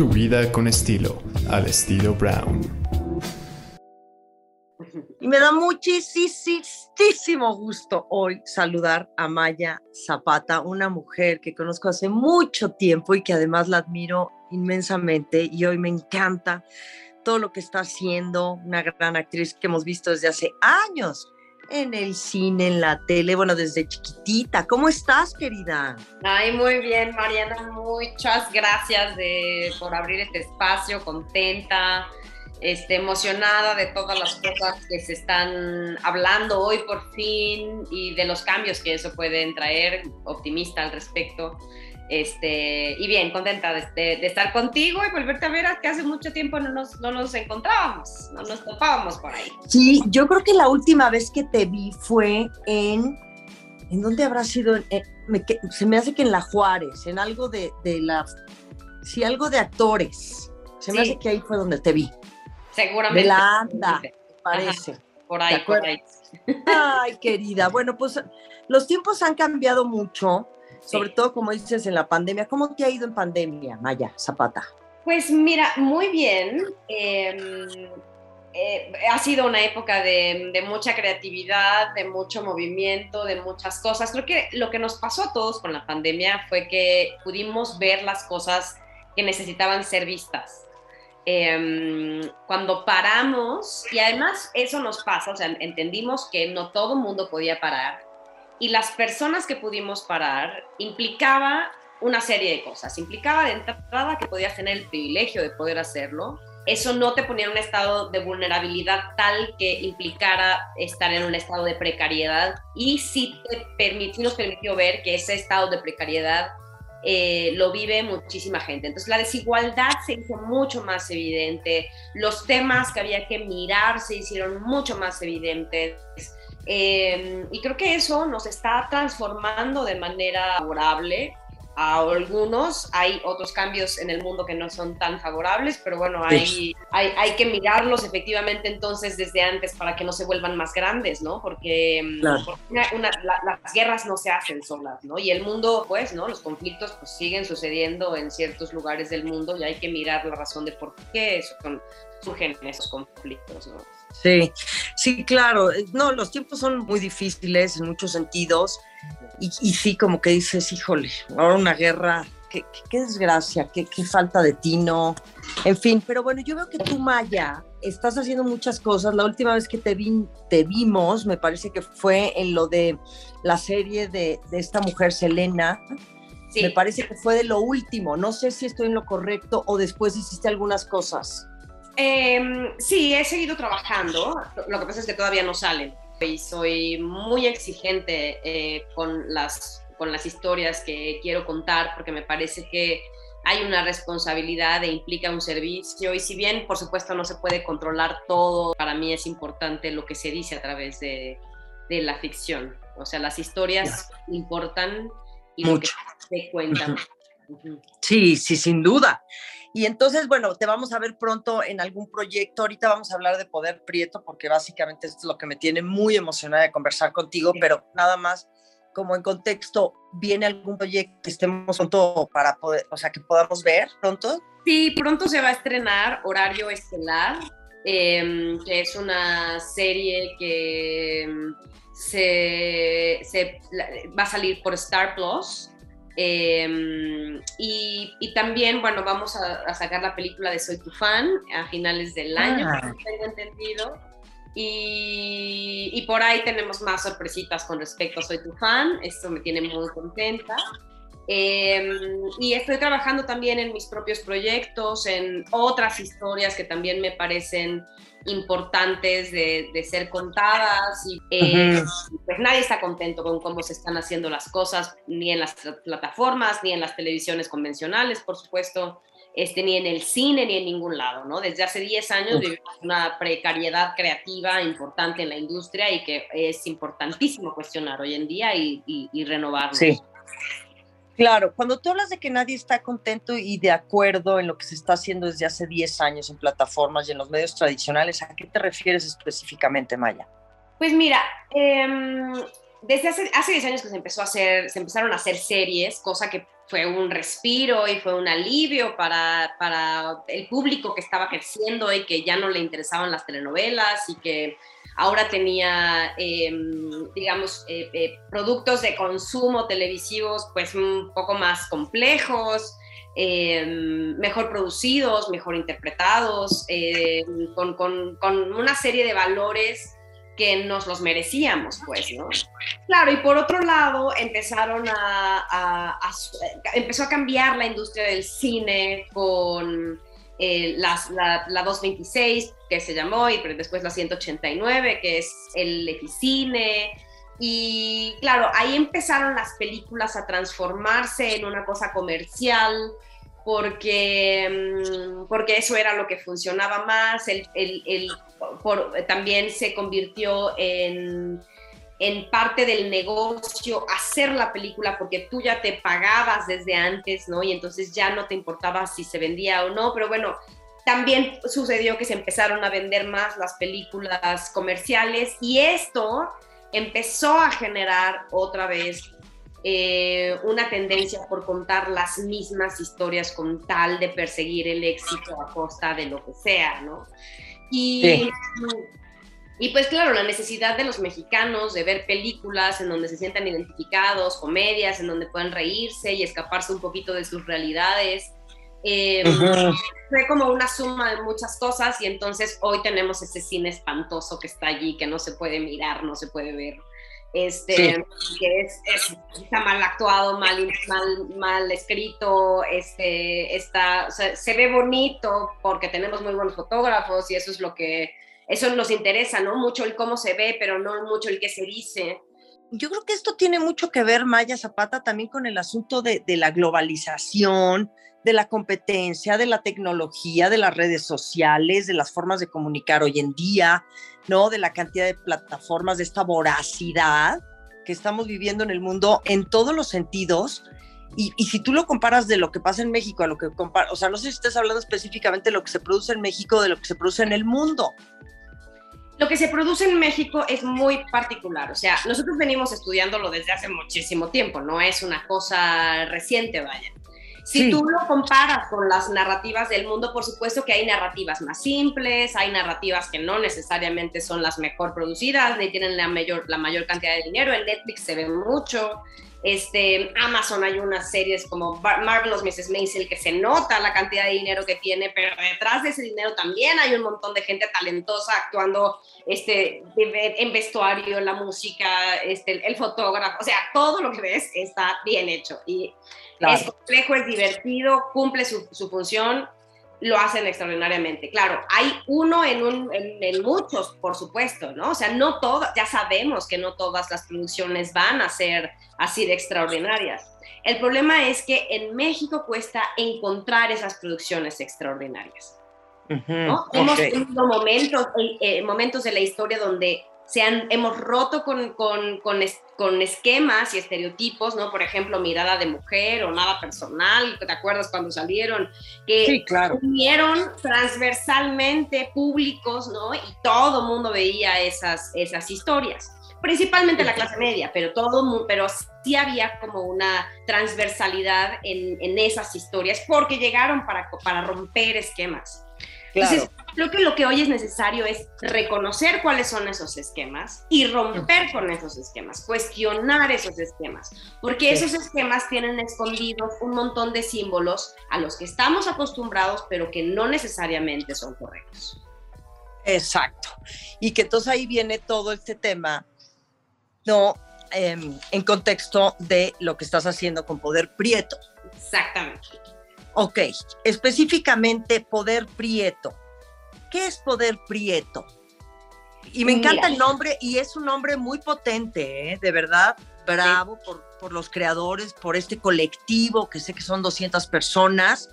Tu vida con estilo, al estilo Brown. Y me da muchísimo gusto hoy saludar a Maya Zapata, una mujer que conozco hace mucho tiempo y que además la admiro inmensamente y hoy me encanta todo lo que está haciendo, una gran actriz que hemos visto desde hace años en el cine, en la tele, bueno, desde chiquitita. ¿Cómo estás, querida? Ay, muy bien, Mariana. Muchas gracias por abrir este espacio, contenta, este, emocionada de todas las cosas que se están hablando hoy por fin y de los cambios que eso puede traer, optimista al respecto. Este, y bien, contenta de, estar contigo y volverte a ver, que hace mucho tiempo no nos, no nos encontrábamos, no nos topábamos por ahí. Sí, yo creo que la última vez que te vi fue en, ¿en dónde habrá sido? Eh, se me hace que en La Juárez, en algo de, de la, sí, algo de actores. Se me hace que ahí fue donde te vi. Seguramente. De la anda, parece. por ahí, por ahí. Ay, querida. Bueno, pues los tiempos han cambiado mucho sobre todo como dices en la pandemia. ¿Cómo te ha ido en pandemia, Maya Zapata? Pues mira, muy bien. Em, eh, ha sido una época de, de, mucha creatividad, de mucho movimiento, de muchas cosas. Creo que lo que nos pasó a todos con la pandemia fue que pudimos ver las cosas que necesitaban ser vistas. Eh, cuando paramos, y además eso nos pasa, o sea, entendimos que no todo el mundo podía parar, y las personas que pudimos parar implicaba una serie de cosas. Implicaba de entrada que podías tener el privilegio de poder hacerlo. Eso no te ponía en un estado de vulnerabilidad tal que implicara estar en un estado de precariedad y sí, te nos permitió ver que ese estado de precariedad eh, lo vive muchísima gente. Entonces la desigualdad se hizo mucho más evidente, los temas que había que mirar se hicieron mucho más evidentes Em, y creo que eso nos está transformando de manera favorable a algunos. Hay otros cambios en el mundo que no son tan favorables, pero bueno, hay, hay, hay, que mirarlos efectivamente entonces desde antes para que no se vuelvan más grandes, ¿no? Porque, em, las guerras no se hacen solas, ¿no? Y el mundo, pues, ¿no? Los conflictos pues, siguen sucediendo en ciertos lugares del mundo y hay que mirar la razón de por qué surgen esos conflictos, ¿no? Sí, sí, claro. No, los tiempos son muy difíciles en muchos sentidos. Y, sí, como que dices, híjole, ahora una guerra, qué, desgracia, qué, falta de tino. En fin, pero bueno, yo veo que tú, Maya, estás haciendo muchas cosas. La última vez que te, vi, te vimos, me parece que fue en lo de la serie de, esta mujer, Selena. Me parece que fue de lo último. No sé si estoy en lo correcto o después hiciste algunas cosas. Eh, sí, he seguido trabajando. Lo que pasa es que todavía no salen. Y soy muy exigente eh, con, las, con las historias que quiero contar porque me parece que hay una responsabilidad e implica un servicio. Y si bien, por supuesto, no se puede controlar todo, para mí es importante lo que se dice a través de, de la ficción. O sea, las historias importan y Mucho. se cuentan. Sí, sí, sin duda. Y entonces, bueno, te vamos a ver pronto en algún proyecto. Ahorita vamos a hablar de Poder Prieto, porque básicamente esto es lo que me tiene muy emocionada de conversar contigo, pero nada más como en contexto, ¿viene algún proyecto que estemos pronto para poder, o sea, que podamos ver pronto? Sí, pronto se va a estrenar Horario Estelar, em, que es una serie que em, se, se, va a salir por Star Plus Em, y, también, bueno, vamos a, sacar la película de Soy tu fan a finales del año, ah. tengo entendido. Y, y, por ahí tenemos más sorpresitas con respecto a Soy tu fan, esto me tiene muy contenta. Em, y estoy trabajando también en mis propios proyectos, en otras historias que también me parecen importantes de, ser contadas y eh, pues nadie está contento con cómo se están haciendo las cosas, ni en las plataformas, ni en las televisiones convencionales, por supuesto, este, ni en el cine, ni en ningún lado, ¿no? Desde hace 10 años vivimos una precariedad creativa importante en la industria y que es importantísimo cuestionar hoy en día y, y, y renovarlo. Sí. Claro, cuando tú hablas de que nadie está contento y de acuerdo en lo que se está haciendo desde hace 10 años en plataformas y en los medios tradicionales, ¿a qué te refieres específicamente, Maya? Pues mira, em, desde hace, hace 10 años que se empezó a hacer, se empezaron a hacer series, cosa que fue un respiro y fue un alivio para, para el público que estaba creciendo y que ya no le interesaban las telenovelas y que ahora tenía, em, digamos, eh, eh, productos de consumo televisivos pues un poco más complejos, em, mejor producidos, mejor interpretados, em, con, una serie de valores que nos los merecíamos, pues, ¿no? Claro, y por otro lado, empezaron a, empezó a cambiar la industria del cine con eh, las, la, 226, que se llamó, y después la 189, que es el Eficine, y claro, ahí empezaron las películas a transformarse en una cosa comercial, porque, mm, porque eso era lo que funcionaba más, el, el, también se convirtió en, en parte del negocio hacer la película porque tú ya te pagabas desde antes, ¿no? Y entonces ya no te importaba si se vendía o no, pero bueno, también sucedió que se empezaron a vender más las películas comerciales y esto empezó a generar otra vez eh, una tendencia por contar las mismas historias con tal de perseguir el éxito a costa de lo que sea, ¿no? Y, y pues claro, la necesidad de los mexicanos de ver películas en donde se sientan identificados, comedias en donde puedan reírse y escaparse un poquito de sus realidades. Eh, fue como una suma de muchas cosas y entonces hoy tenemos ese cine espantoso que está allí, que no se puede mirar, no se puede ver este, que es, está mal actuado, mal, mal, mal escrito, este, está, se ve bonito porque tenemos muy buenos fotógrafos y eso es lo que, eso nos interesa, ¿no? Mucho el cómo se ve, pero no mucho el qué se dice. Yo creo que esto tiene mucho que ver, Maya Zapata, también con el asunto de, de la globalización, de la competencia, de la tecnología, de las redes sociales, de las formas de comunicar hoy en día, ¿no? De la cantidad de plataformas, de esta voracidad que estamos viviendo en el mundo en todos los sentidos. Y, si tú lo comparas de lo que pasa en México a lo que compara, o sea, no sé si estás hablando específicamente de lo que se produce en México, de lo que se produce en el mundo. Lo que se produce en México es muy particular, o sea, nosotros venimos estudiándolo desde hace muchísimo tiempo, no es una cosa reciente, vaya. Si tú lo comparas con las narrativas del mundo, por supuesto que hay narrativas más simples, hay narrativas que no necesariamente son las mejor producidas, ni tienen la mayor, la mayor cantidad de dinero. En Netflix se ve mucho. Este, Amazon hay unas series como Marvelous Mrs. Maisel que se nota la cantidad de dinero que tiene, pero detrás de ese dinero también hay un montón de gente talentosa actuando este, en vestuario, la música, este, el fotógrafo, o sea, todo lo que ves está bien hecho. Y es complejo, es divertido, cumple su, función, lo hacen extraordinariamente. Claro, hay uno en, un, en, muchos, por supuesto, ¿no? O sea, no todas, ya sabemos que no todas las producciones van a ser así de extraordinarias. El problema es que en México cuesta encontrar esas producciones extraordinarias. ¿no? Hemos tenido momentos, eh, eh, momentos de la historia donde se han, hemos roto con, con, con, con, esquemas y estereotipos, ¿no? Por ejemplo, mirada de mujer o nada personal, ¿te acuerdas cuando salieron? Que sí, claro. unieron transversalmente públicos, ¿no? Y todo el mundo veía esas, esas historias. Principalmente la clase media, pero todo pero sí había como una transversalidad en, en esas historias porque llegaron para, para romper esquemas. Entonces, creo que lo que hoy es necesario es reconocer cuáles son esos esquemas y romper con esos esquemas, cuestionar esos esquemas, porque esos esquemas tienen escondidos un montón de símbolos a los que estamos acostumbrados, pero que no necesariamente son correctos. Exacto. Y que entonces ahí viene todo este tema, ¿no? Em, en contexto de lo que estás haciendo con Poder Prieto. Exactamente. Ok, específicamente poder prieto. ¿Qué es poder prieto? Y me encanta el nombre y es un nombre muy potente, ¿eh? de verdad. Bravo por, por, los creadores, por este colectivo, que sé que son 200 personas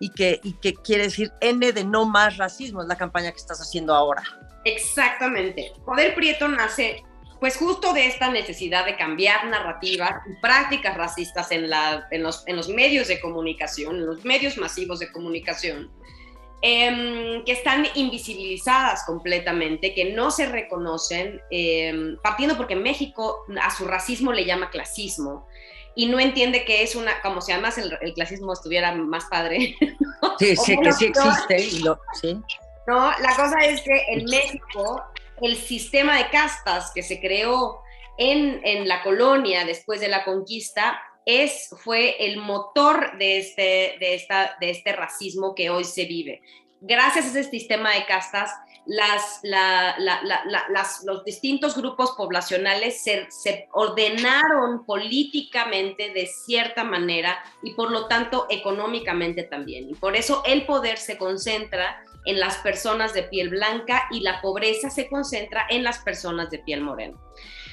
y que, y que quiere decir N de no más racismo, es la campaña que estás haciendo ahora. Exactamente. Poder Prieto nace pues justo de esta necesidad de cambiar narrativas y prácticas racistas en, la, en, los, en los medios de comunicación, en los medios masivos de comunicación. em, que están invisibilizadas completamente, que no se reconocen, em, partiendo porque México a su racismo le llama clasismo y no entiende que es una, como si además el, clasismo estuviera más padre. Sí, sí, que sí existe. Y lo, ¿sí? No, la cosa es que en México el sistema de castas que se creó en, en la colonia después de la conquista es, fue el motor de este, de, esta, de este racismo que hoy se vive. Gracias a ese sistema de castas, las, los distintos grupos poblacionales se, se, ordenaron políticamente de cierta manera y por lo tanto económicamente también. Y por eso el poder se concentra en las personas de piel blanca y la pobreza se concentra en las personas de piel morena.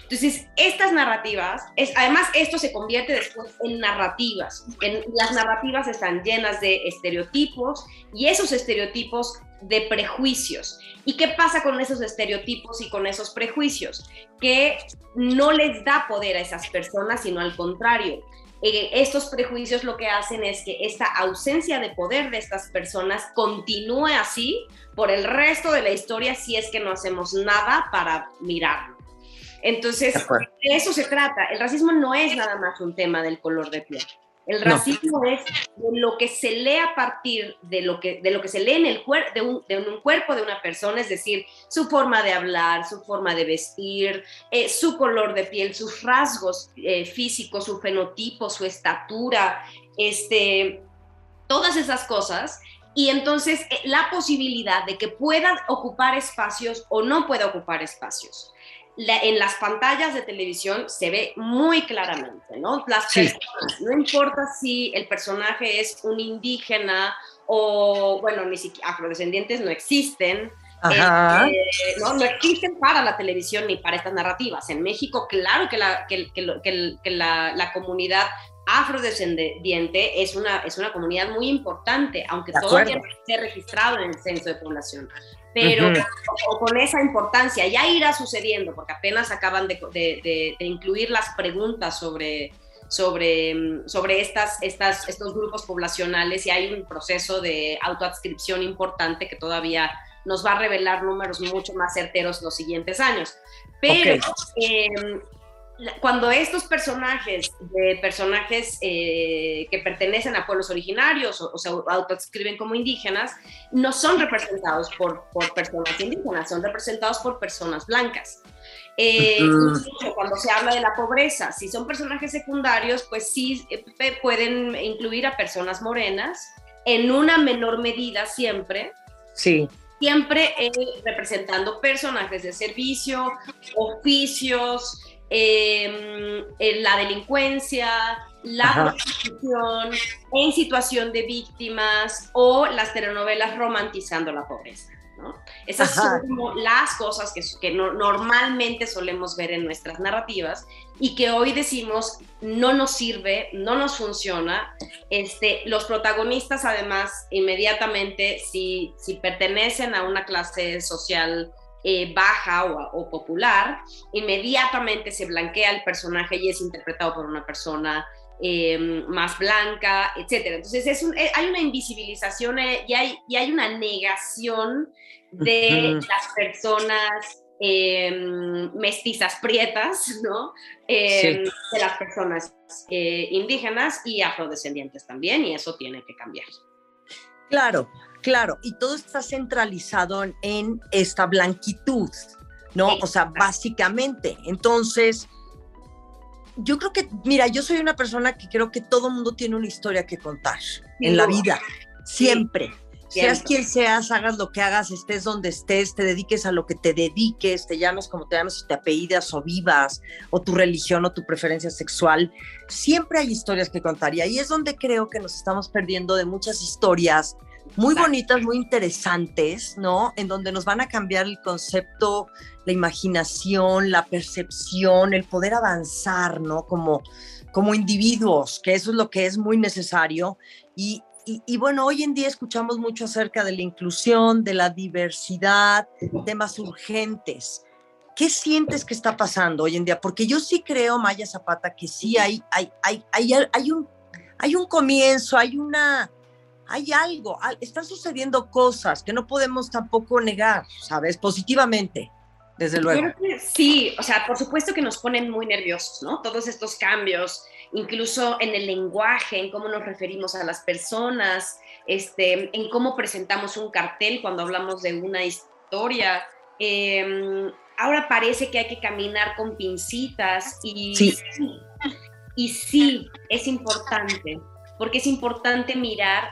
Entonces, estas narrativas, es, además esto se convierte después en narrativas. En, las narrativas están llenas de estereotipos y esos estereotipos de prejuicios. ¿Y qué pasa con esos estereotipos y con esos prejuicios? Que no les da poder a esas personas, sino al contrario. Eh, estos prejuicios lo que hacen es que esta ausencia de poder de estas personas continúe así por el resto de la historia si es que no hacemos nada para mirarlo. Entonces, de, eso se trata. El racismo no es nada más un tema del color de piel. El racismo es de lo que se lee a partir de lo que, de lo que se lee en el cuerpo de un, de un, cuerpo de una persona, es decir, su forma de hablar, su forma de vestir, eh, su color de piel, sus rasgos eh, físicos, su fenotipo, su estatura, este, todas esas cosas. Y entonces eh, la posibilidad de que pueda ocupar espacios o no pueda ocupar espacios en las pantallas de televisión se ve muy claramente, ¿no? Las personas, no importa si el personaje es un indígena o, bueno, ni siquiera afrodescendientes no existen. Este, ¿no? no existen para la televisión ni para estas narrativas. En México, claro que la, que, que, la, la comunidad afrodescendiente es una, es una comunidad muy importante, aunque todavía no esté registrado en el censo de población pero con esa importancia ya irá sucediendo, porque apenas acaban de, incluir las preguntas sobre, sobre, sobre estas, estas, estos grupos poblacionales y hay un proceso de autoadscripción importante que todavía nos va a revelar números mucho más certeros los siguientes años. Pero em, cuando estos personajes, de personajes eh, que pertenecen a pueblos originarios o, se autoescriben como indígenas, no son representados por, por, personas indígenas, son representados por personas blancas. Eh, cuando se habla de la pobreza, si son personajes secundarios, pues sí eh, pueden incluir a personas morenas, en una menor medida siempre. Sí siempre representando personajes de servicio, oficios, Em, la delincuencia, la prostitución, en situación de víctimas o las telenovelas romantizando la pobreza. Esas son las cosas que, que normalmente solemos ver en nuestras narrativas y que hoy decimos no nos sirve, no nos funciona. Este, los protagonistas además inmediatamente si, si pertenecen a una clase social eh, baja o, popular, inmediatamente se blanquea el personaje y es interpretado por una persona em, más blanca, etc. Entonces es eh, hay una invisibilización eh, y, hay, y hay una negación de las personas em, mestizas prietas, ¿no? Em, de las personas indígenas y afrodescendientes también, y eso tiene que cambiar. Claro, Claro, y todo está centralizado en, esta blanquitud, ¿no? O sea, básicamente. Entonces, yo creo que, mira, yo soy una persona que creo que todo mundo tiene una historia que contar en la vida, siempre. Seas quien seas, hagas lo que hagas, estés donde estés, te dediques a lo que te dediques, te llames como te llames, te apellidas o vivas, o tu religión o tu preferencia sexual, siempre hay historias que contar. Y ahí es donde creo que nos estamos perdiendo de muchas historias muy bonitas, muy interesantes, ¿no? En donde nos van a cambiar el concepto, la imaginación, la percepción, el poder avanzar, ¿no? Como, como individuos, que eso es lo que es muy necesario. Y, y, bueno, hoy en día escuchamos mucho acerca de la inclusión, de la diversidad, temas urgentes. ¿Qué sientes que está pasando hoy en día? Porque yo sí creo, Maya Zapata, que sí hay, hay, hay, hay, hay, un, hay un comienzo, hay una hay algo, están sucediendo cosas que no podemos tampoco negar, ¿sabes? Positivamente, desde luego. sí, o sea, por supuesto que nos ponen muy nerviosos, ¿no? Todos estos cambios, incluso en el lenguaje, en cómo nos referimos a las personas, este, en cómo presentamos un cartel cuando hablamos de una historia. Em, ahora parece que hay que caminar con pincitas y sí. y sí, es importante, porque es importante mirar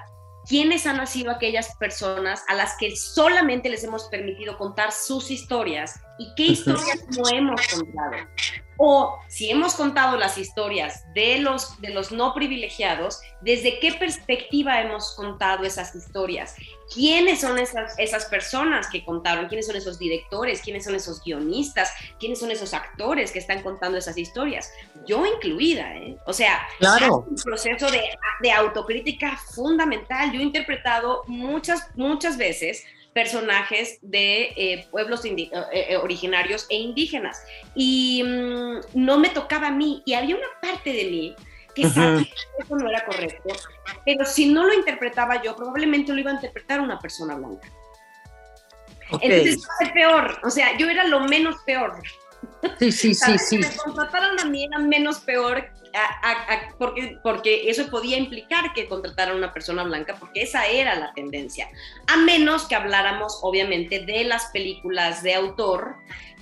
quiénes han nacido aquellas personas a las que solamente les hemos permitido contar sus historias y qué historias no hemos contado. O si hemos contado las historias de los, de los no privilegiados, ¿desde qué perspectiva hemos contado esas historias? ¿Quiénes son esas, esas personas que contaron? ¿Quiénes son esos directores? ¿Quiénes son esos guionistas? ¿Quiénes son esos actores que están contando esas historias? Yo incluida, ¿eh? O sea, claro. un proceso de, de autocrítica fundamental. Yo he interpretado muchas, muchas veces personajes de eh, pueblos eh, eh, originarios e indígenas. Y mm, no me tocaba a mí. Y había una parte de mí que sabía que eso no era correcto. Pero si no lo interpretaba yo, probablemente lo iba a interpretar una persona blanca. Entonces, fue peor. O sea, yo era lo menos peor. Sí, sí, sí, sí. Me contrataron a mí era menos peor porque, porque eso podía implicar que contrataran a una persona blanca, porque esa era la tendencia. A menos que habláramos, obviamente, de las películas de autor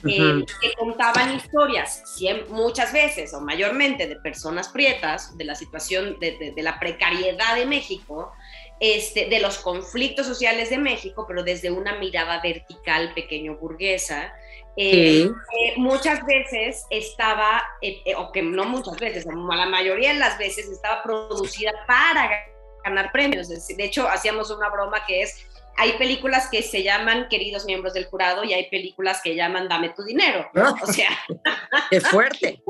eh, que contaban historias, muchas veces o mayormente de personas prietas, de la situación, de, de la precariedad de México, este, de los conflictos sociales de México, pero desde una mirada vertical pequeño burguesa, eh, eh, muchas veces estaba, eh, o que no muchas veces, la mayoría de las veces estaba producida para ganar premios. De hecho, hacíamos una broma que es, hay películas que se llaman Queridos miembros del jurado y hay películas que llaman Dame tu dinero. O sea... ¡Qué fuerte!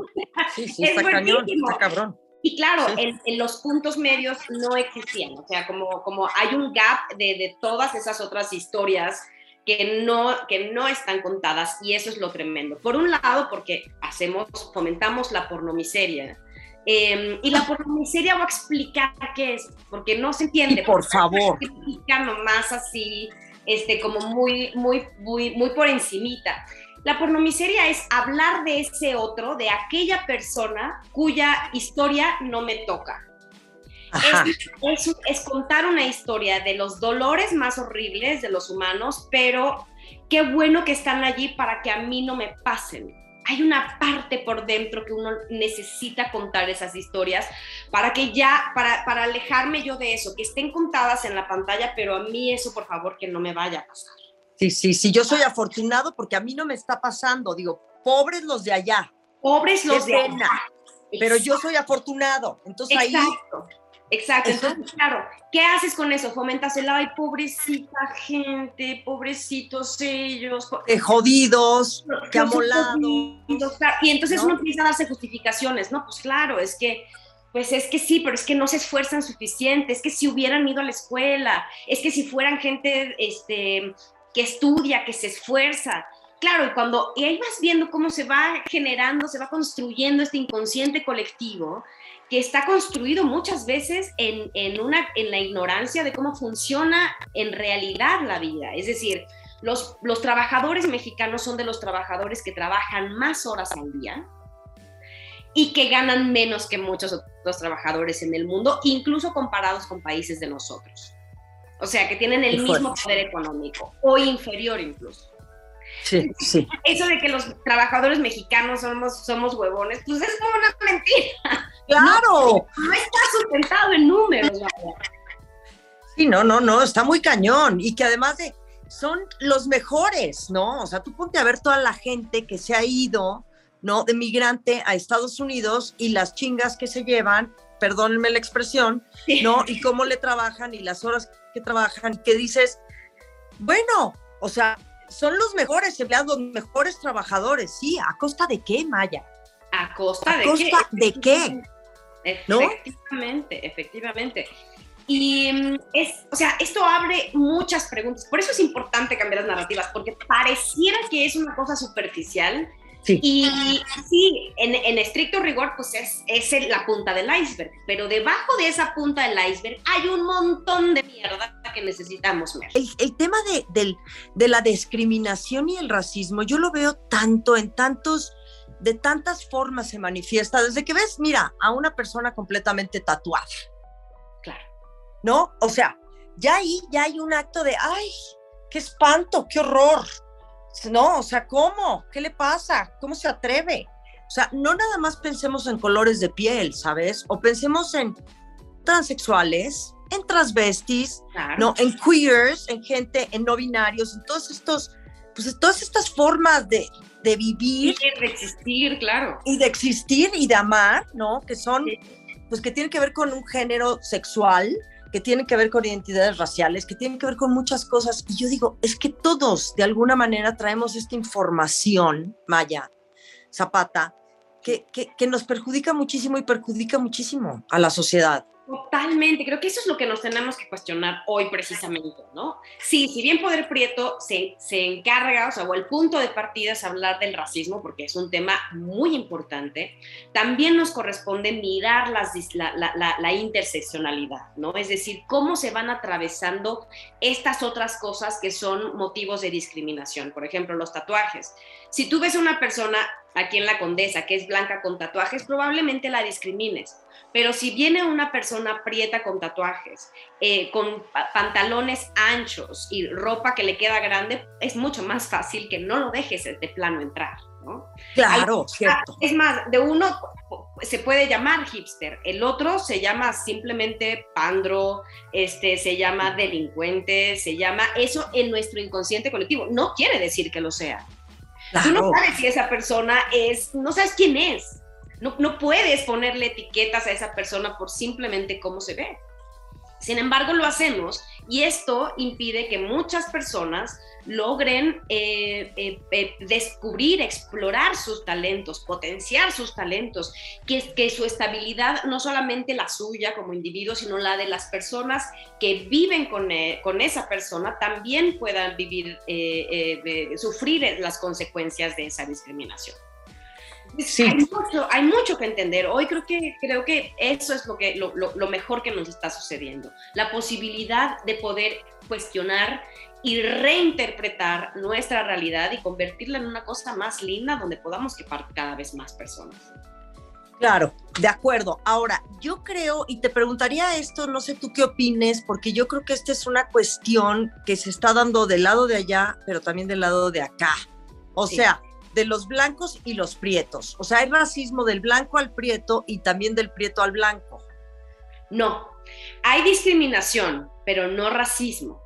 Sí, sí, está cañón, está cabrón. Y claro, en, los puntos medios no existían, o sea, como, como hay un gap de, de todas esas otras historias que no, que no están contadas y eso es lo tremendo. Por un lado, porque hacemos, fomentamos la pornomiseria. Eh, y la pornomiseria voy a explicar qué es, porque no se entiende. por favor. Explica nomás así, este, como muy, muy, muy, muy por encimita. La pornomiseria es hablar de ese otro, de aquella persona cuya historia no me toca. Es, contar una historia de los dolores más horribles de los humanos, pero qué bueno que están allí para que a mí no me pasen. Hay una parte por dentro que uno necesita contar esas historias para que ya, para, para alejarme yo de eso, que estén contadas en la pantalla, pero a mí eso por favor que no me vaya a pasar. Sí, sí, sí, yo soy afortunado porque a mí no me está pasando. Digo, pobres los de allá. Pobres los de allá. Pero yo soy afortunado. Entonces ahí Exacto, entonces, claro, ¿qué haces con eso? Fomentas el, ay, pobrecita gente, pobrecitos ellos. Eh, jodidos, que amolados. Y entonces uno empieza a darse justificaciones, ¿no? Pues claro, es que, pues es que sí, pero es que no se esfuerzan suficiente, es que si hubieran ido a la escuela, es que si fueran gente este, que estudia, que se esfuerza. Claro, y cuando, y ahí vas viendo cómo se va generando, se va construyendo este inconsciente colectivo, que está construido muchas veces en, una, en la ignorancia de cómo funciona en realidad la vida. Es decir, los, los trabajadores mexicanos son de los trabajadores que trabajan más horas al día y que ganan menos que muchos otros trabajadores en el mundo, incluso comparados con países de nosotros. O sea, que tienen el mismo poder económico o inferior incluso. Sí, sí. Eso de que los trabajadores mexicanos somos, somos huevones, pues es como una mentira. Claro. No, está sustentado en números. Sí, no, no, no, está muy cañón. Y que además de, son los mejores, ¿no? O sea, tú ponte a ver toda la gente que se ha ido, ¿no? De migrante a Estados Unidos y las chingas que se llevan, perdónenme la expresión, ¿no? Y cómo le trabajan y las horas que trabajan, que dices, bueno, o sea, son los mejores empleados, los mejores trabajadores, sí, ¿a costa de qué, Maya? ¿A costa de costa qué? de qué? Efectivamente, efectivamente. Y mm, es, o sea, esto abre muchas preguntas. Por eso es importante cambiar las narrativas, porque pareciera que es una cosa superficial, Y sí, en, estricto rigor, pues es, es la punta del iceberg, pero debajo de esa punta del iceberg hay un montón de mierda que necesitamos ver. El, tema de, de la discriminación y el racismo, yo lo veo tanto en tantos de tantas formas se manifiesta, desde que ves, mira, a una persona completamente tatuada. Claro. ¿No? O sea, ya ahí ya hay un acto de, ay, qué espanto, qué horror. No, o sea, ¿cómo? ¿Qué le pasa? ¿Cómo se atreve? O sea, no nada más pensemos en colores de piel, ¿sabes? O pensemos en transexuales, en transvestis, no, en queers, en gente, en no binarios, en todos estos, pues todas estas formas de, de vivir. Y de existir, claro. Y de existir y de amar, ¿no? Que son, pues que tienen que ver con un género sexual, que tienen que ver con identidades raciales, que tienen que ver con muchas cosas. Y yo digo, es que todos de alguna manera traemos esta información, Maya, Zapata, que, que, que nos perjudica muchísimo y perjudica muchísimo a la sociedad. Totalmente, creo que eso es lo que nos tenemos que cuestionar hoy precisamente, ¿no? Sí, si bien Poder Prieto se, se encarga, o sea, o el punto de partida es hablar del racismo, porque es un tema muy importante, también nos corresponde mirar la, interseccionalidad, ¿no? Es decir, cómo se van atravesando estas otras cosas que son motivos de discriminación, por ejemplo, los tatuajes. Si tú ves a una persona aquí en la Condesa que es blanca con tatuajes, probablemente la discrimines pero si viene una persona prieta con tatuajes, eh, con pantalones anchos y ropa que le queda grande, es mucho más fácil que no lo dejes de plano entrar. ¿no? Claro, cierto. Es más, de uno se puede llamar hipster, el otro se llama simplemente pandro, este, se llama delincuente, se llama eso en nuestro inconsciente colectivo. No quiere decir que lo sea. Tú no sabes si esa persona es, no sabes quién es. No, puedes ponerle etiquetas a esa persona por simplemente cómo se ve. Sin embargo, lo hacemos y esto impide que muchas personas logren eh, eh, eh, descubrir, explorar sus talentos, potenciar sus talentos, que, su estabilidad, no solamente la suya como individuo, sino la de las personas que viven con, con esa persona, también puedan vivir, sufrir las consecuencias de esa discriminación. Sí. Hay, mucho, que entender. Hoy creo que, creo que eso es lo, que, lo, lo, mejor que nos está sucediendo. La posibilidad de poder cuestionar y reinterpretar nuestra realidad y convertirla en una cosa más linda donde podamos quepar cada vez más personas. Claro, de acuerdo. Ahora, yo creo, y te preguntaría esto, no sé tú qué opines, porque yo creo que esta es una cuestión que se está dando del lado de allá, pero también del lado de acá. O sea, de los blancos y los prietos. O sea, hay racismo del blanco al prieto y también del prieto al blanco. No, hay discriminación, pero no racismo.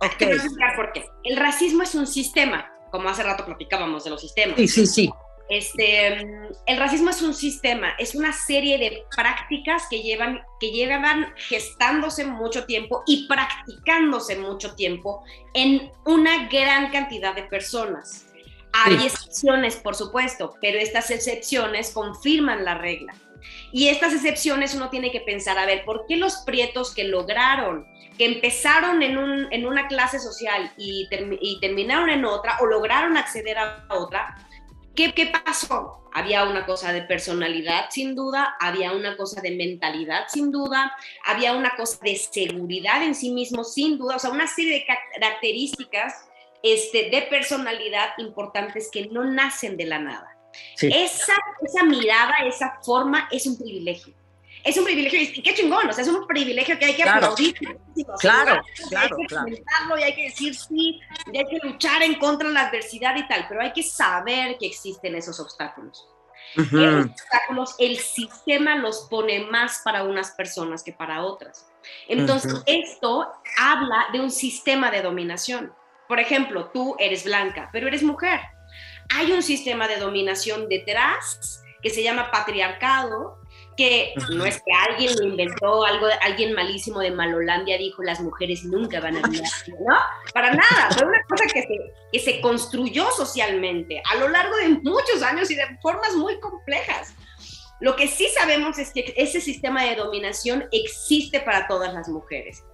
Okay. por qué. El racismo es un sistema, como hace rato platicábamos de los sistemas. Sí, sí, sí. Este, el racismo es un sistema, es una serie de prácticas que llevan, que llevan gestándose mucho tiempo y practicándose mucho tiempo en una gran cantidad de personas. Hay excepciones, por supuesto, pero estas excepciones confirman la regla. Y estas excepciones uno tiene que pensar, a ver, ¿por qué los prietos que lograron, que empezaron en, un, en una clase social y, y, terminaron en otra o lograron acceder a otra, ¿qué, ¿qué pasó? Había una cosa de personalidad, sin duda, había una cosa de mentalidad, sin duda, había una cosa de seguridad en sí mismo, sin duda, o sea, una serie de características este, de personalidad importantes que no nacen de la nada. Esa, esa mirada, esa forma es un privilegio. Es un privilegio y qué chingón, o sea, es un privilegio que hay que aplaudir. Claro, claro, hay que claro. y hay que decir sí, y hay que luchar en contra de la adversidad y tal, pero hay que saber que existen esos obstáculos. Esos obstáculos, el sistema los pone más para unas personas que para otras. Entonces, esto habla de un sistema de dominación. Por ejemplo, tú eres blanca, pero eres mujer. Hay un sistema de dominación detrás que se llama patriarcado, que no es que alguien lo inventó, algo, alguien malísimo de Malolandia dijo las mujeres nunca van a vivir, ¿no? Para nada, fue una cosa que se, que se construyó socialmente a lo largo de muchos años y de formas muy complejas. Lo que sí sabemos es que ese sistema de dominación existe para todas las mujeres,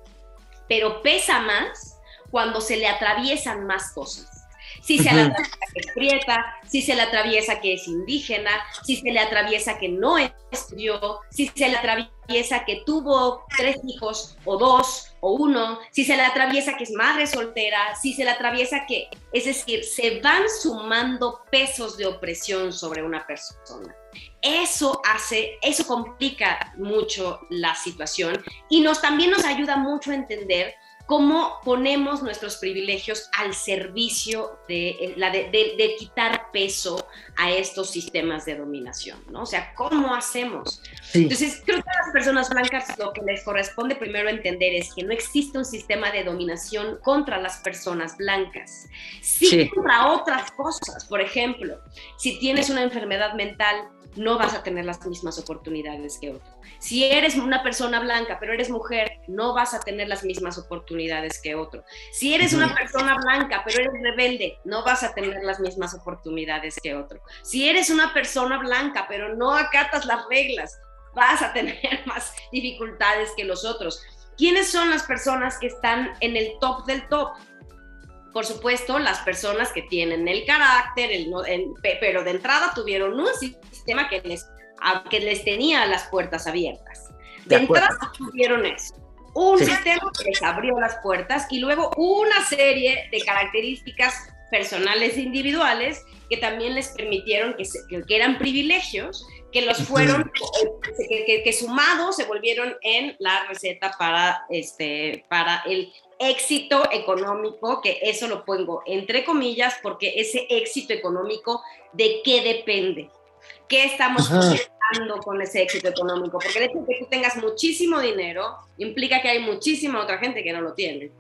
pero pesa más cuando se le atraviesan más cosas. Si se le atraviesa que es prieta, si se le atraviesa que es indígena, si se le atraviesa que no estudió, si se le atraviesa que tuvo tres hijos o dos o uno, si se le atraviesa que es madre soltera, si se le atraviesa que, es decir, se van sumando pesos de opresión sobre una persona. Eso hace, eso complica mucho la situación y nos también nos ayuda mucho a entender cómo ponemos nuestros privilegios al servicio de, eh, la de, quitar peso a estos sistemas de dominación, ¿no? O sea, ¿cómo hacemos? Entonces, creo que a las personas blancas lo que les corresponde primero entender es que no existe un sistema de dominación contra las personas blancas, sí. contra otras cosas. Por ejemplo, si tienes una enfermedad mental, no vas a tener las mismas oportunidades que otro. Si eres una persona blanca, pero eres mujer, no vas a tener las mismas oportunidades que otro. Si eres una persona blanca, pero eres rebelde, no vas a tener las mismas oportunidades que otro. Si eres una persona blanca, pero no acatas las reglas, vas a tener más dificultades que los otros. ¿Quiénes son las personas que están en el top del top? Por supuesto, las personas que tienen el carácter, el, pero de entrada tuvieron un sistema que les, que les tenía las puertas abiertas. De, entrada tuvieron eso. Un sistema que les abrió las puertas y luego una serie de características personales e individuales que también les permitieron que, que eran privilegios que los fueron, que, que, sumados se volvieron en la receta para, este, para el éxito económico, que eso lo pongo entre comillas, porque ese éxito económico, ¿de qué depende? ¿Qué estamos buscando con ese éxito económico? Porque el hecho de que tú tengas muchísimo dinero implica que hay muchísima otra gente que no lo tiene.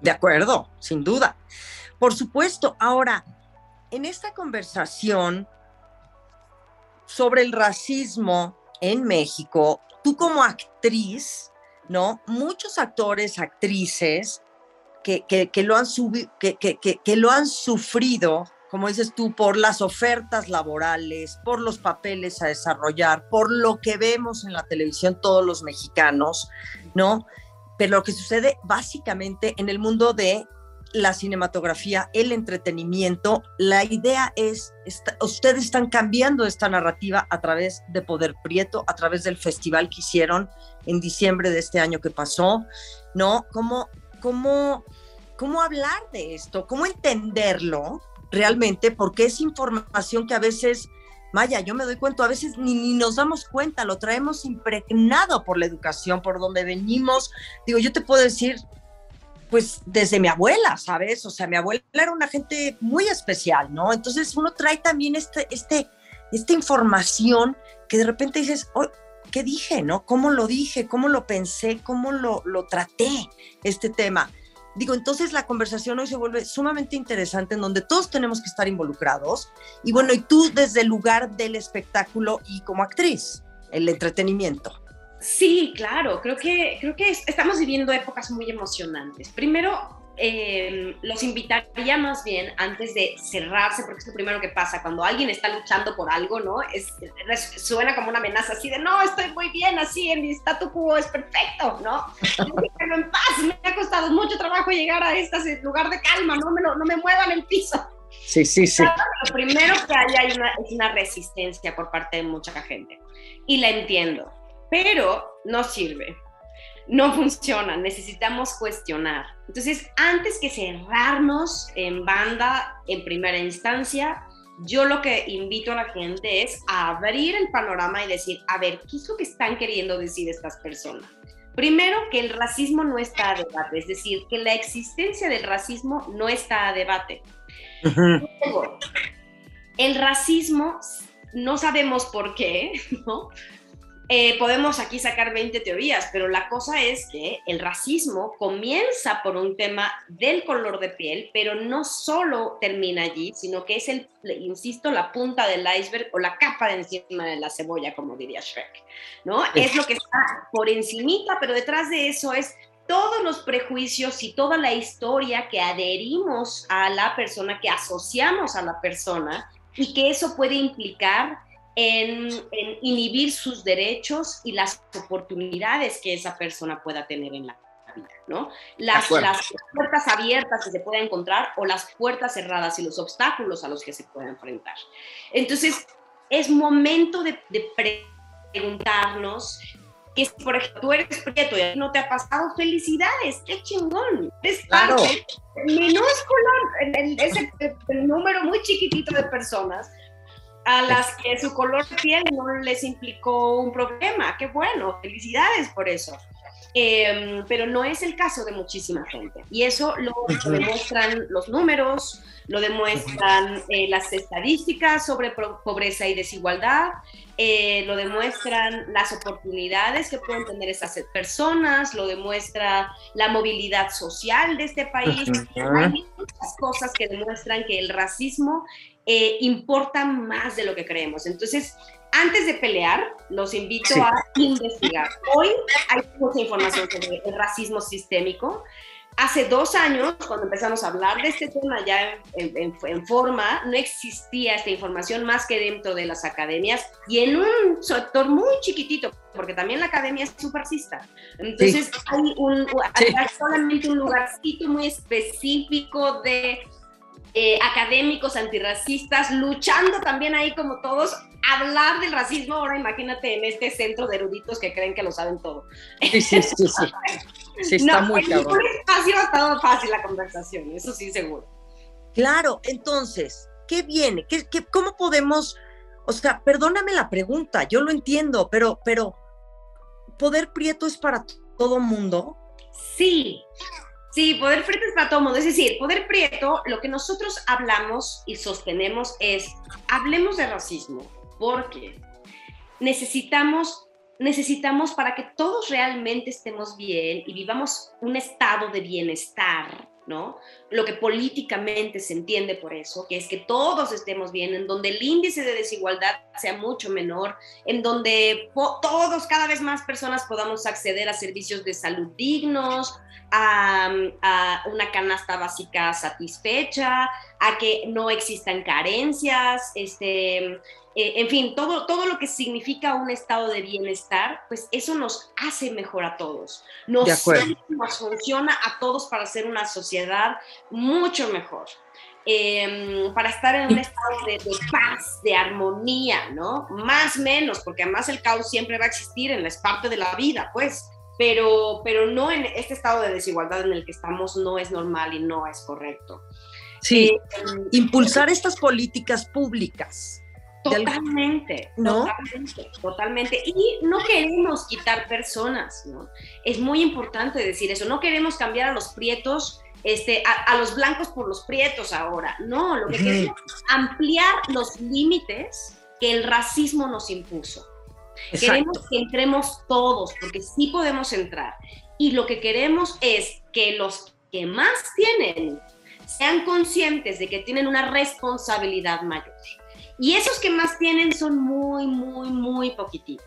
De acuerdo, sin duda. Por supuesto. Ahora, en esta conversación sobre el racismo en México, tú como actriz, ¿no? Muchos actores, actrices que, lo, han que, que, lo han sufrido, como dices tú, por las ofertas laborales, por los papeles a desarrollar, por lo que vemos en la televisión todos los mexicanos, ¿no? Pero lo que sucede básicamente en el mundo de la cinematografía, el entretenimiento. La idea es, ustedes están cambiando esta narrativa a través de Poder Prieto, a través del festival que hicieron en diciembre de este año que pasó, ¿no? ¿Cómo, cómo, cómo hablar de esto? ¿Cómo entenderlo realmente? Porque es información que a veces... Maya, yo me doy cuenta, a veces ni, ni, nos damos cuenta, lo traemos impregnado por la educación, por donde venimos. Digo, yo te puedo decir, pues desde mi abuela, ¿sabes? O sea, mi abuela era una gente muy especial, ¿no? Entonces uno trae también este, este, esta información que de repente dices, oh, ¿qué dije, no? ¿Cómo lo dije? ¿Cómo lo pensé? ¿Cómo lo, lo traté este tema? Digo, entonces la conversación hoy se vuelve sumamente interesante en donde todos tenemos que estar involucrados. Y bueno, y tú desde el lugar del espectáculo y como actriz, el entretenimiento. Sí, claro, creo que, creo que estamos viviendo épocas muy emocionantes. Primero, em, los invitaría más bien antes de cerrarse, porque es lo primero que pasa cuando alguien está luchando por algo, ¿no? Es, suena como una amenaza así de, no, estoy muy bien así, en mi statu quo es perfecto, ¿no? Déjenme en paz, me ha costado mucho trabajo llegar a este lugar de calma, no me, no me muevan el piso. Sí, sí, sí. Lo primero que hay, hay una, es una resistencia por parte de mucha gente. Y la entiendo pero no sirve, no funciona, necesitamos cuestionar. Entonces, antes que cerrarnos en banda en primera instancia, yo lo que invito a la gente es a abrir el panorama y decir, a ver, ¿qué es lo que están queriendo decir estas personas? Primero, que el racismo no está a debate, es decir, que la existencia del racismo no está a debate. Luego, el racismo, no sabemos por qué, ¿no? Eh, podemos aquí sacar 20 teorías, pero la cosa es que el racismo comienza por un tema del color de piel, pero no solo termina allí, sino que es el, insisto, la punta del iceberg o la capa de encima de la cebolla, como diría Shrek, ¿no? Es lo que está por encimita, pero detrás de eso es todos los prejuicios y toda la historia que adherimos a la persona, que asociamos a la persona y que eso puede implicar en, inhibir sus derechos y las oportunidades que esa persona pueda tener en la vida, ¿no? Las, las puertas abiertas que se pueden encontrar o las puertas cerradas y los obstáculos a los que se puede enfrentar. Entonces, es momento de, preguntarnos que si, por ejemplo, tú eres prieto y no te ha pasado, felicidades, qué chingón. Es claro. minúsculo, el, ese el número muy chiquitito de personas a las que su color de piel no les implicó un problema. Qué bueno, felicidades por eso. Em, pero no es el caso de muchísima gente. Y eso lo, demuestran los números, lo demuestran eh, las estadísticas sobre pobreza y desigualdad, eh, lo demuestran las oportunidades que pueden tener esas personas, lo demuestra la movilidad social de este país. Hay muchas cosas que demuestran que el racismo eh, importan más de lo que creemos. Entonces, antes de pelear, los invito a investigar. Hoy hay mucha información sobre el racismo sistémico. Hace dos años, cuando empezamos a hablar de este tema ya en, forma, no existía esta información más que dentro de las academias y en un sector muy chiquitito, porque también la academia es súper racista. Entonces hay, un, hay solamente un lugarcito muy específico de eh, académicos antirracistas, luchando también ahí como todos, hablar del racismo, ahora imagínate en este centro de eruditos que creen que lo saben todo. Sí, sí, sí, sí. sí está muy cabrón. Espacio ha estado fácil la conversación, eso sí, seguro. Claro, entonces, ¿qué viene? ¿Qué, qué, cómo podemos, o sea, perdóname la pregunta, yo lo entiendo, pero, pero, ¿poder prieto es para todo mundo? Sí, Sí, poder prieto es para todo mundo. Es decir, poder prieto, lo que nosotros hablamos y sostenemos es, hablemos de racismo, porque necesitamos, necesitamos para que todos realmente estemos bien y vivamos un estado de bienestar, ¿no? Lo que políticamente se entiende por eso, que es que todos estemos bien, en donde el índice de desigualdad sea mucho menor, en donde todos, cada vez más personas podamos acceder a servicios de salud dignos, a, una canasta básica satisfecha, a que no existan carencias, este, eh, en fin, todo, todo lo que significa un estado de bienestar, pues eso nos hace mejor a todos. Nos, nos funciona a todos para ser una sociedad mucho mejor. Em, para estar en un estado de, de, paz, de armonía, ¿no? Más menos, porque además el caos siempre va a existir, en la, parte de la vida, pues pero, pero no en este estado de desigualdad en el que estamos no es normal y no es correcto. Sí, eh, impulsar estas políticas públicas. Totalmente, ¿no? totalmente, totalmente. Y no queremos quitar personas, ¿no? Es muy importante decir eso. No queremos cambiar a los prietos, este, a, los blancos por los prietos ahora. No, lo que queremos es ampliar los límites que el racismo nos impuso. Queremos que entremos todos, porque sí podemos entrar. Y lo que queremos es que los que más tienen sean conscientes de que tienen una responsabilidad mayor. Y esos que más tienen son muy, muy, muy poquititos.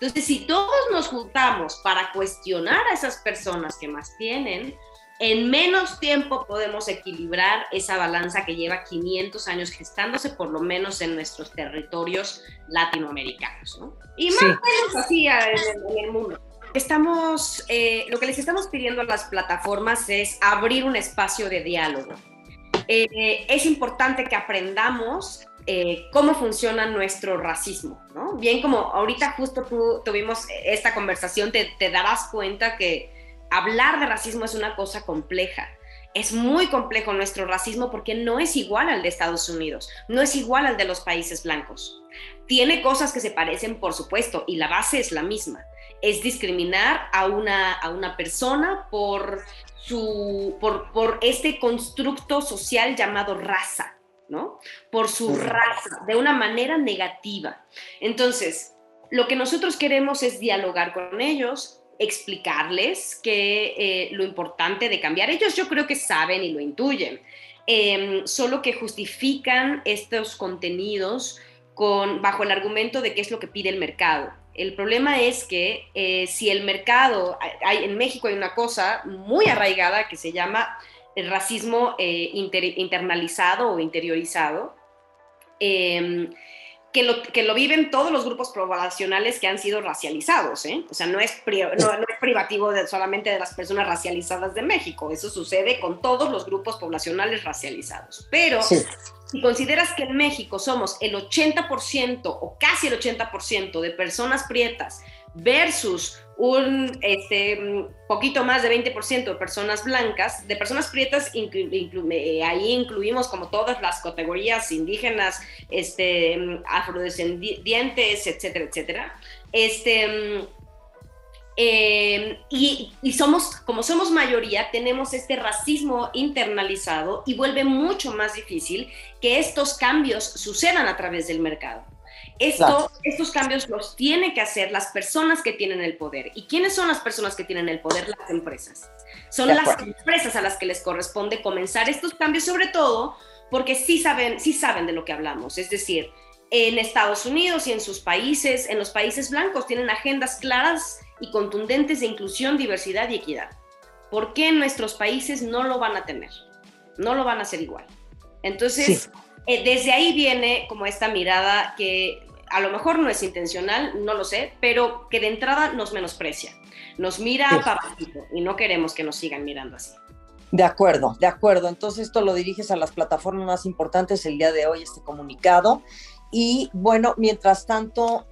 Entonces, si todos nos juntamos para cuestionar a esas personas que más tienen, en menos tiempo podemos equilibrar esa balanza que lleva 500 años gestándose, por lo menos en nuestros territorios latinoamericanos, ¿no? Y más o menos así en, el mundo. Estamos, eh, lo que les estamos pidiendo a las plataformas es abrir un espacio de diálogo. Eh, es importante que aprendamos eh, cómo funciona nuestro racismo, ¿no? Bien como ahorita justo tú tuvimos esta conversación, te, te darás cuenta que hablar de racismo es una cosa compleja. Es muy complejo nuestro racismo porque no es igual al de Estados Unidos, no es igual al de los países blancos. Tiene cosas que se parecen, por supuesto, y la base es la misma. Es discriminar a una, a una persona por, su, por, por este constructo social llamado raza, ¿no? Por su raza, de una manera negativa. Entonces, lo que nosotros queremos es dialogar con ellos, explicarles que eh, lo importante de cambiar, ellos yo creo que saben y lo intuyen, em, solo que justifican estos contenidos con, bajo el argumento de qué es lo que pide el mercado. El problema es que eh, si el mercado, hay, en México hay una cosa muy arraigada que se llama el racismo eh, internalizado o interiorizado, em, que lo, que lo viven todos los grupos poblacionales que han sido racializados, ¿eh? O sea, no es, no, es privativo de, solamente de las personas racializadas de México, eso sucede con todos los grupos poblacionales racializados. Pero si consideras que en México somos el 80% o casi el 80% de personas prietas versus un este, poquito más de 20% de personas blancas, de personas prietas, eh, ahí incluimos como todas las categorías indígenas, este, afrodescendientes, etcétera, etcétera. Este, eh, y, y, somos, como somos mayoría, tenemos este racismo internalizado y vuelve mucho más difícil que estos cambios sucedan a través del mercado. Esto, Estos cambios los tiene que hacer las personas que tienen el poder. ¿Y quiénes son las personas que tienen el poder? Las empresas. Son las empresas a las que les corresponde comenzar estos cambios, sobre todo porque sí saben, sí saben de lo que hablamos. Es decir, en Estados Unidos y en sus países, en los países blancos, tienen agendas claras y contundentes de inclusión, diversidad y equidad. ¿Por qué en nuestros países no lo van a tener? No lo van a hacer igual. Entonces, eh, desde ahí viene como esta mirada que a lo mejor no es intencional, no lo sé, pero que de entrada nos menosprecia, nos mira para y no queremos que nos sigan mirando así. De acuerdo, de acuerdo. Entonces esto lo diriges a las plataformas más importantes el día de hoy, este comunicado. Y bueno, mientras tanto,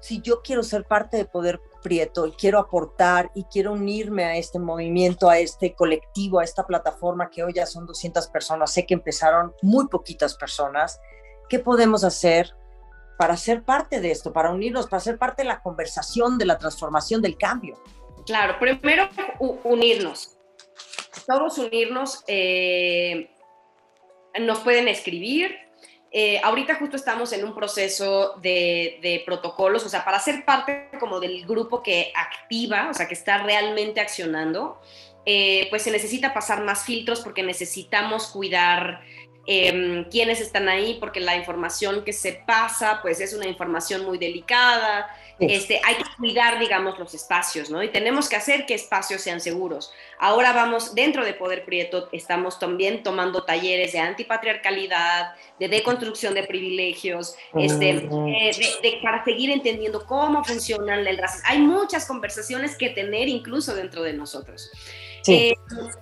si yo quiero ser parte de Poder Prieto y quiero aportar y quiero unirme a este movimiento, a este colectivo, a esta plataforma que hoy ya son 200 personas, sé que empezaron muy poquitas personas, ¿qué podemos hacer? para ser parte de esto, para unirnos, para ser parte de la conversación, de la transformación, del cambio. Claro, primero unirnos. Todos unirnos. Eh, nos pueden escribir. Eh, ahorita justo estamos en un proceso de, protocolos, o sea, para ser parte como del grupo que activa, o sea, que está realmente accionando, eh, pues se necesita pasar más filtros porque necesitamos cuidar eh, quiénes están ahí, porque la información que se pasa, pues es una información muy delicada. Este, hay que cuidar, digamos, los espacios, ¿no? Y tenemos que hacer que espacios sean seguros. Ahora vamos, dentro de Poder Prieto, estamos también tomando talleres de antipatriarcalidad, de deconstrucción de privilegios, este, eh, de, para seguir entendiendo cómo funcionan el racismo. Hay muchas conversaciones que tener incluso dentro de nosotros. Eh,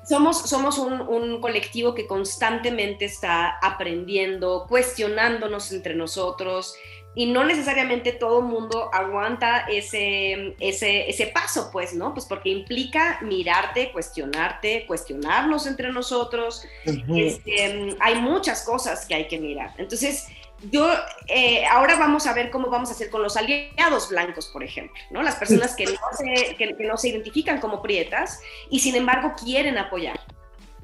somos somos un, colectivo que constantemente está aprendiendo, cuestionándonos entre nosotros y no necesariamente todo el mundo aguanta ese, ese, ese paso, pues, ¿no? Pues porque implica mirarte, cuestionarte, cuestionarnos entre nosotros. Este, hay muchas cosas que hay que mirar. Entonces, yo, eh, ahora vamos a ver cómo vamos a hacer con los aliados blancos, por ejemplo, ¿no? Las personas que no se, que, no se identifican como prietas y sin embargo quieren apoyar.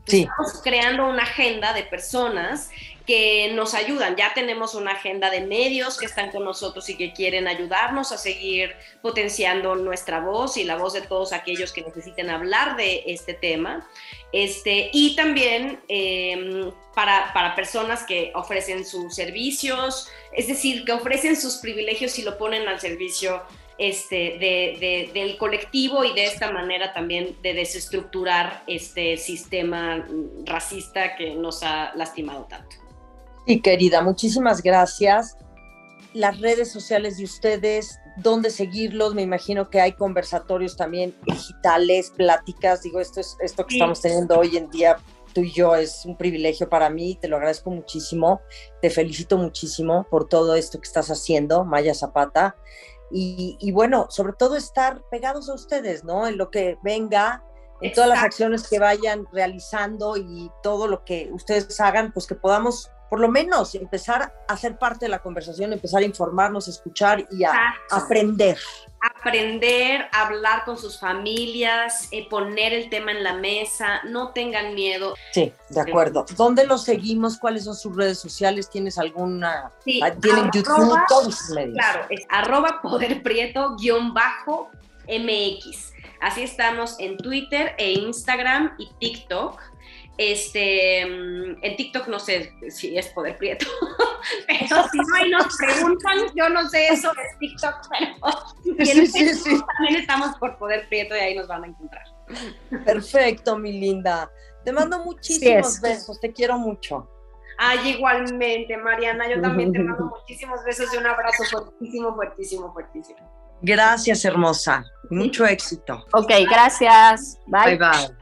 Estamos creando una agenda de personas que nos ayudan. Ya tenemos una agenda de medios que están con nosotros y que quieren ayudarnos a seguir potenciando nuestra voz y la voz de todos aquellos que necesiten hablar de este tema. Este, y también em, para, para, personas que ofrecen sus servicios, es decir, que ofrecen sus privilegios y lo ponen al servicio este, de, del colectivo y de esta manera también de desestructurar este sistema racista que nos ha lastimado tanto. Sí, querida, muchísimas gracias. Las redes sociales de ustedes, dónde seguirlos, me imagino que hay conversatorios también digitales, pláticas, digo, esto es esto que estamos teniendo hoy en día tú y yo es un privilegio para mí, te lo agradezco muchísimo, te felicito muchísimo por todo esto que estás haciendo, Maya Zapata, y, y bueno, sobre todo estar pegados a ustedes, ¿no? En lo que venga, en todas las acciones que vayan realizando y todo lo que ustedes hagan, pues que podamos por lo menos empezar a ser parte de la conversación, empezar a informarnos, escuchar y a aprender. Aprender, hablar con sus familias, eh, poner el tema en la mesa, no tengan miedo. Sí, de acuerdo. ¿Dónde los seguimos? ¿Cuáles son sus redes sociales? ¿Tienes alguna? Sí, ah, ¿Tienen YouTube? Todos sus medios. Claro, es arroba poderprieto guion bajo MX. Así estamos en Twitter e Instagram y TikTok. Este, mm, en TikTok no sé si es poder prieto, pero si no ahí nos preguntan, yo no sé eso de TikTok, pero sí, sí, también estamos por poder prieto y ahí nos van a encontrar. Perfecto, mi linda. Te mando muchísimos besos, te quiero mucho. Ay, igualmente, Mariana, yo también te mando muchísimos besos y un abrazo fuertísimo, fuertísimo, fuertísimo. Gracias, hermosa. Mucho éxito. Ok, gracias. Bye bye.